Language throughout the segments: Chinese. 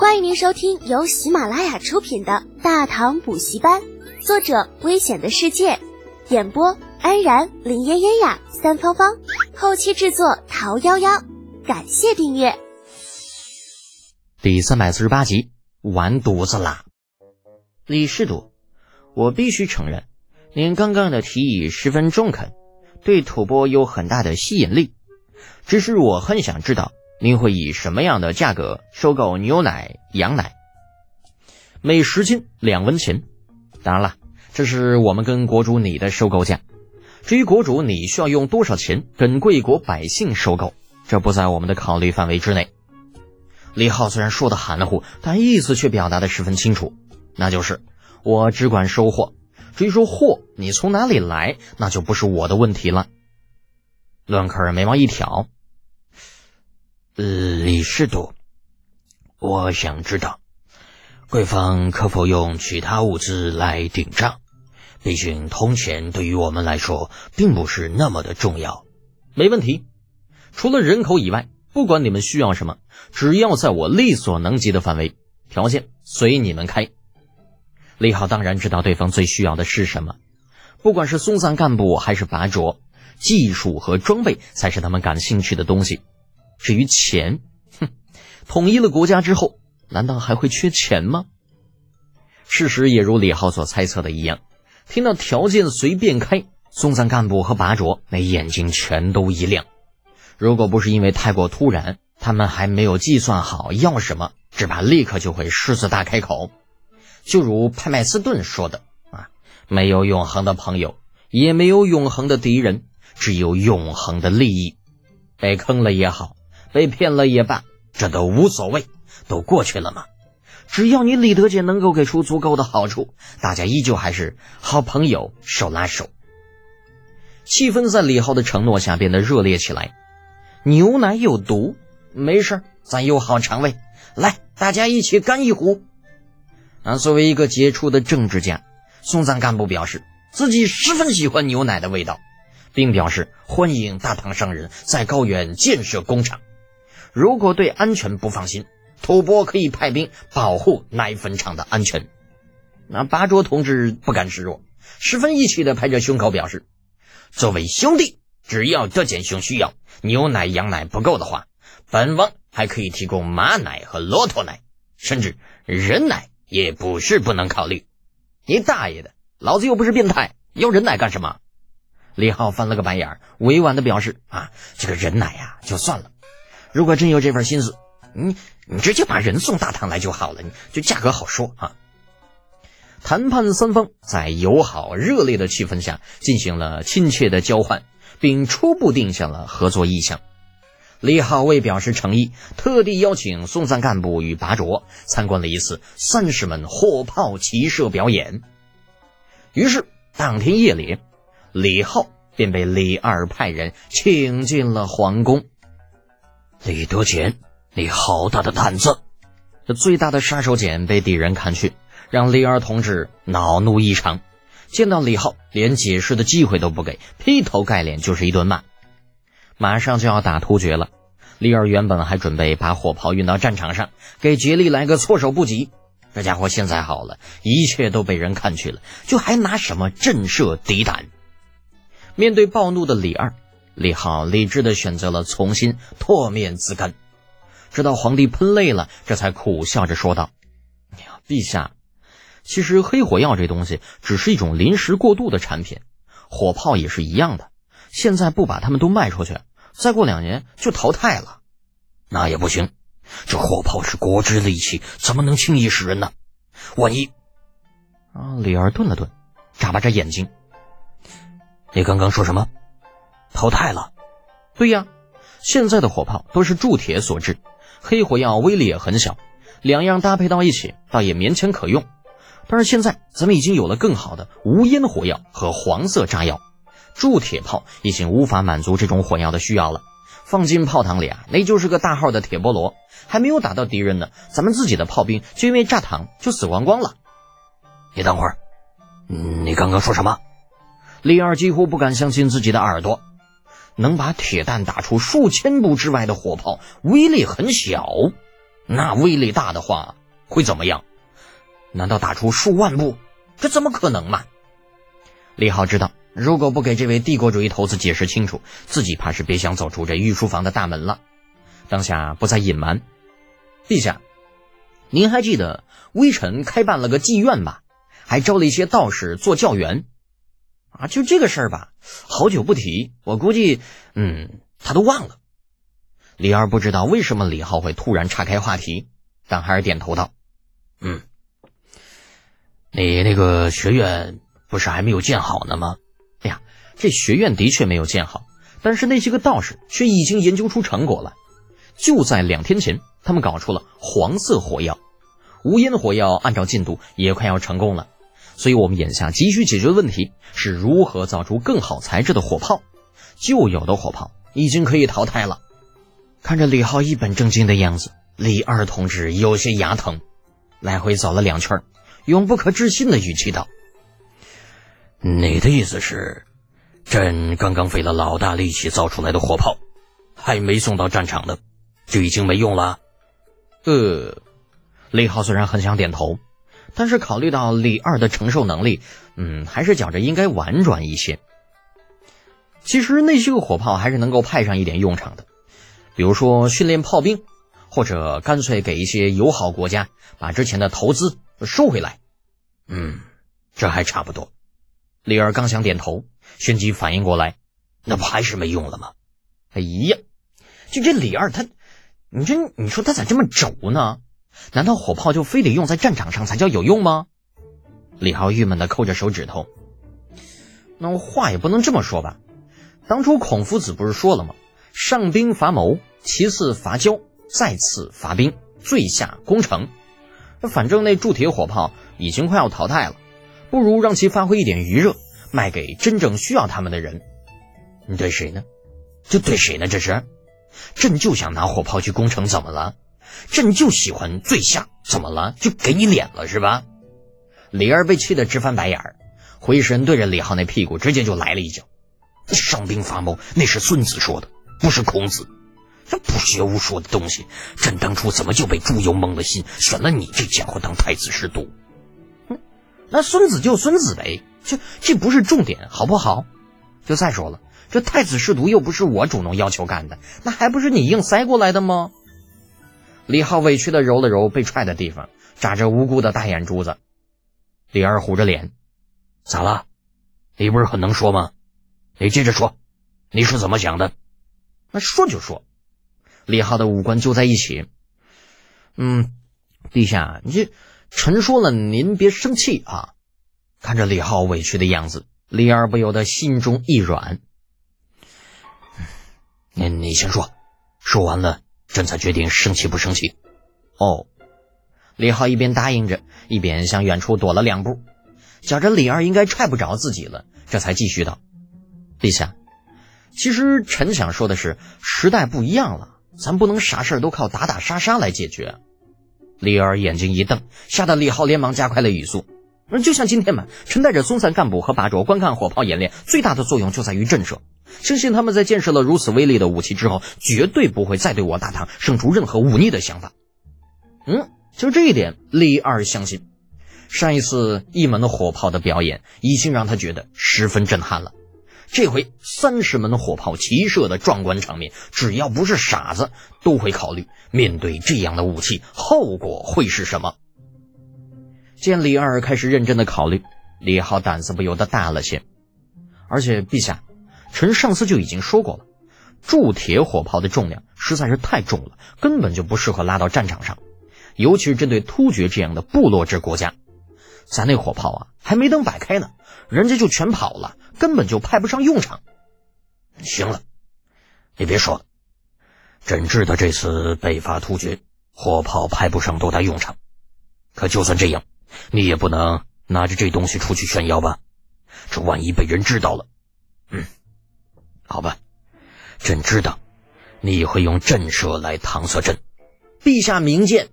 欢迎您收听由喜马拉雅出品的《大唐补习班》，作者：危险的世界，演播：安然、林嫣嫣呀、三芳芳，后期制作：桃夭夭。感谢订阅。第三百四十八集，完犊子啦！李世祖，我必须承认，您刚刚的提议十分中肯，对吐蕃有很大的吸引力。只是我很想知道。您会以什么样的价格收购牛奶、羊奶？每十斤两文钱。当然了，这是我们跟国主你的收购价。至于国主你需要用多少钱跟贵国百姓收购，这不在我们的考虑范围之内。李浩虽然说的含糊，但意思却表达的十分清楚，那就是我只管收货，至于说货你从哪里来，那就不是我的问题了。伦克尔眉毛一挑。李世度，我想知道，贵方可否用其他物资来顶账？毕竟铜钱对于我们来说并不是那么的重要。没问题，除了人口以外，不管你们需要什么，只要在我力所能及的范围，条件随你们开。李浩当然知道对方最需要的是什么，不管是松散干部还是拔卓，技术和装备才是他们感兴趣的东西。至于钱，哼，统一了国家之后，难道还会缺钱吗？事实也如李浩所猜测的一样，听到条件随便开，松散干部和拔卓那眼睛全都一亮。如果不是因为太过突然，他们还没有计算好要什么，只怕立刻就会狮子大开口。就如派麦斯顿说的啊，没有永恒的朋友，也没有永恒的敌人，只有永恒的利益。被坑了也好。被骗了也罢，这都无所谓，都过去了嘛。只要你李德杰能够给出足够的好处，大家依旧还是好朋友，手拉手。气氛在李浩的承诺下变得热烈起来。牛奶有毒，没事咱有好肠胃，来，大家一起干一壶。啊，作为一个杰出的政治家，松赞干部表示自己十分喜欢牛奶的味道，并表示欢迎大唐商人在高原建设工厂。如果对安全不放心，吐蕃可以派兵保护奶粉厂的安全。那巴卓同志不甘示弱，十分义气的拍着胸口表示：“作为兄弟，只要德简兄需要牛奶、羊奶不够的话，本王还可以提供马奶和骆驼奶，甚至人奶也不是不能考虑。”你大爷的，老子又不是变态，要人奶干什么？李浩翻了个白眼，委婉的表示：“啊，这个人奶呀，就算了。”如果真有这份心思，你你直接把人送大唐来就好了，你就价格好说啊。谈判三方在友好热烈的气氛下进行了亲切的交换，并初步定下了合作意向。李浩为表示诚意，特地邀请松赞干部与拔卓参观了一次三十门火炮齐射表演。于是当天夜里，李浩便被李二派人请进了皇宫。李德简，你好大的胆子！这最大的杀手锏被敌人看去，让李二同志恼怒异常。见到李浩，连解释的机会都不给，劈头盖脸就是一顿骂。马上就要打突厥了，李二原本还准备把火炮运到战场上，给竭力来个措手不及。这家伙现在好了，一切都被人看去了，就还拿什么震慑敌胆？面对暴怒的李二。李浩理智的选择了重新唾面自干，直到皇帝喷累了，这才苦笑着说道：“陛下，其实黑火药这东西只是一种临时过渡的产品，火炮也是一样的。现在不把它们都卖出去，再过两年就淘汰了。那也不行，这火炮是国之利器，怎么能轻易使人呢？万一……”啊！李二顿了顿，眨巴着眼睛：“你刚刚说什么？”淘汰了，对呀，现在的火炮都是铸铁所制，黑火药威力也很小，两样搭配到一起倒也勉强可用。但是现在咱们已经有了更好的无烟火药和黄色炸药，铸铁炮已经无法满足这种火药的需要了。放进炮膛里啊，那就是个大号的铁菠萝，还没有打到敌人呢，咱们自己的炮兵就因为炸膛就死光光了。你等会儿，你刚刚说什么？李二几乎不敢相信自己的耳朵。能把铁弹打出数千步之外的火炮，威力很小。那威力大的话会怎么样？难道打出数万步？这怎么可能嘛？李浩知道，如果不给这位帝国主义头子解释清楚，自己怕是别想走出这御书房的大门了。当下不再隐瞒，陛下，您还记得微臣开办了个妓院吧？还招了一些道士做教员。啊，就这个事儿吧，好久不提，我估计，嗯，他都忘了。李二不知道为什么李浩会突然岔开话题，但还是点头道：“嗯，你那个学院不是还没有建好呢吗？哎呀，这学院的确没有建好，但是那些个道士却已经研究出成果了。”就在两天前，他们搞出了黄色火药，无烟火药按照进度也快要成功了，所以我们眼下急需解决的问题是如何造出更好材质的火炮。旧有的火炮已经可以淘汰了。看着李浩一本正经的样子，李二同志有些牙疼，来回走了两圈，用不可置信的语气道：“你的意思是，朕刚刚费了老大力气造出来的火炮，还没送到战场呢？”就已经没用了。呃，李浩虽然很想点头，但是考虑到李二的承受能力，嗯，还是觉着应该婉转一些。其实那些个火炮还是能够派上一点用场的，比如说训练炮兵，或者干脆给一些友好国家把之前的投资收回来。嗯，这还差不多。李二刚想点头，旋即反应过来，那不还是没用了吗？哎呀，就这李二他。你这，你说他咋这么轴呢？难道火炮就非得用在战场上才叫有用吗？李浩郁闷的抠着手指头。那话也不能这么说吧。当初孔夫子不是说了吗？上兵伐谋，其次伐交，再次伐兵，最下攻城。反正那铸铁火炮已经快要淘汰了，不如让其发挥一点余热，卖给真正需要他们的人。你对谁呢？就对谁呢？这是？朕就想拿火炮去攻城，怎么了？朕就喜欢醉下，怎么了？就给你脸了是吧？李二被气得直翻白眼儿，回身对着李浩那屁股直接就来了一脚。上兵伐谋，那是孙子说的，不是孔子。这不学无术的东西，朕当初怎么就被猪油蒙了心，选了你这家伙当太子侍读？哼，那孙子就孙子呗，这这不是重点，好不好？就再说了。这太子侍读又不是我主动要求干的，那还不是你硬塞过来的吗？李浩委屈的揉了揉被踹的地方，眨着无辜的大眼珠子。李二虎着脸，咋了？你不是很能说吗？你接着说，你是怎么想的？那说就说。李浩的五官揪在一起。嗯，陛下，你这臣说了，您别生气啊。看着李浩委屈的样子，李二不由得心中一软。你你先说，说完了，朕才决定生气不生气。哦，李浩一边答应着，一边向远处躲了两步，觉着李二应该踹不着自己了，这才继续道：“陛下，其实臣想说的是，时代不一样了，咱不能啥事都靠打打杀杀来解决。”李二眼睛一瞪，吓得李浩连忙加快了语速。而就像今天嘛，陈带着松散干部和八卓观看火炮演练，最大的作用就在于震慑。相信他们在见识了如此威力的武器之后，绝对不会再对我大唐生出任何忤逆的想法。嗯，就这一点，李二相信。上一次一门火炮的表演已经让他觉得十分震撼了，这回三十门火炮齐射的壮观场面，只要不是傻子，都会考虑面对这样的武器，后果会是什么。见李二开始认真的考虑，李浩胆子不由得大了些。而且，陛下，臣上次就已经说过了，铸铁火炮的重量实在是太重了，根本就不适合拉到战场上，尤其是针对突厥这样的部落制国家。咱那火炮啊，还没等摆开呢，人家就全跑了，根本就派不上用场。行了，你别说了，朕知道这次北伐突厥，火炮派不上多大用场，可就算这样。你也不能拿着这东西出去炫耀吧？这万一被人知道了，嗯，好吧，朕知道你会用震慑来搪塞朕。陛下明鉴，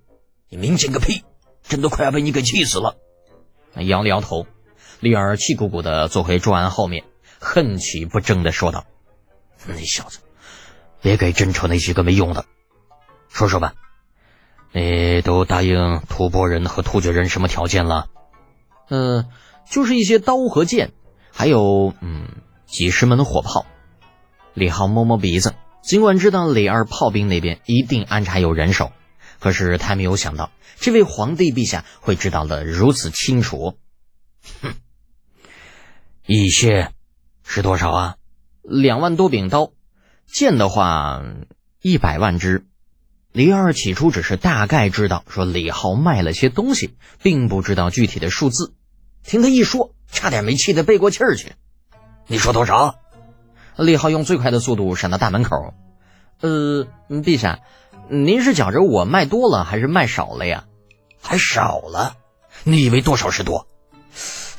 你明鉴个屁！朕都快要被你给气死了。摇了摇头，丽儿气鼓鼓的坐回桌案后面，恨气不争的说道：“那小子，别给朕扯那些个没用的。说说吧，你都答应吐蕃人和突厥人什么条件了？呃，就是一些刀和剑，还有嗯几十门火炮。李浩摸摸鼻子，尽管知道李二炮兵那边一定安插有人手，可是他没有想到这位皇帝陛下会知道的如此清楚。哼，一些是多少啊？两万多柄刀，剑的话一百万支。李二起初只是大概知道说李浩卖了些东西，并不知道具体的数字。听他一说，差点没气得背过气儿去。你说多少？李浩用最快的速度闪到大门口。呃，陛下，您是觉着我卖多了还是卖少了呀？还少了？你以为多少是多？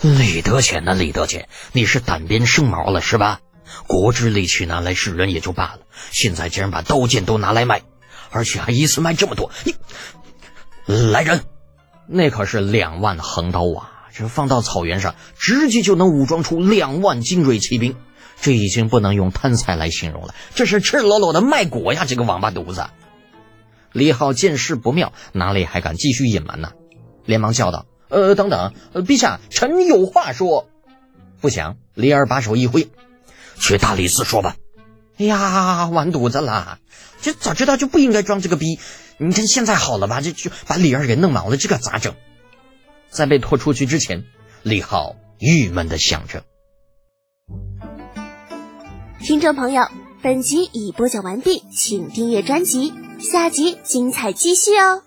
李德俭呐，李德俭，你是胆边生毛了是吧？国之利器拿来示人也就罢了，现在竟然把刀剑都拿来卖！而且还一次卖这么多，你来人，那可是两万横刀啊！这放到草原上，直接就能武装出两万精锐骑兵。这已经不能用贪财来形容了，这是赤裸裸的卖国呀！这个王八犊子！李浩见势不妙，哪里还敢继续隐瞒呢？连忙叫道：“呃，等等，呃陛下，臣有话说。”不想李二把手一挥：“去大理寺说吧。”哎呀，完犊子了！就早知道就不应该装这个逼。你看现在好了吧？这就把李二给弄毛了，这可咋整？在被拖出去之前，李浩郁闷的想着。听众朋友，本集已播讲完毕，请订阅专辑，下集精彩继续哦。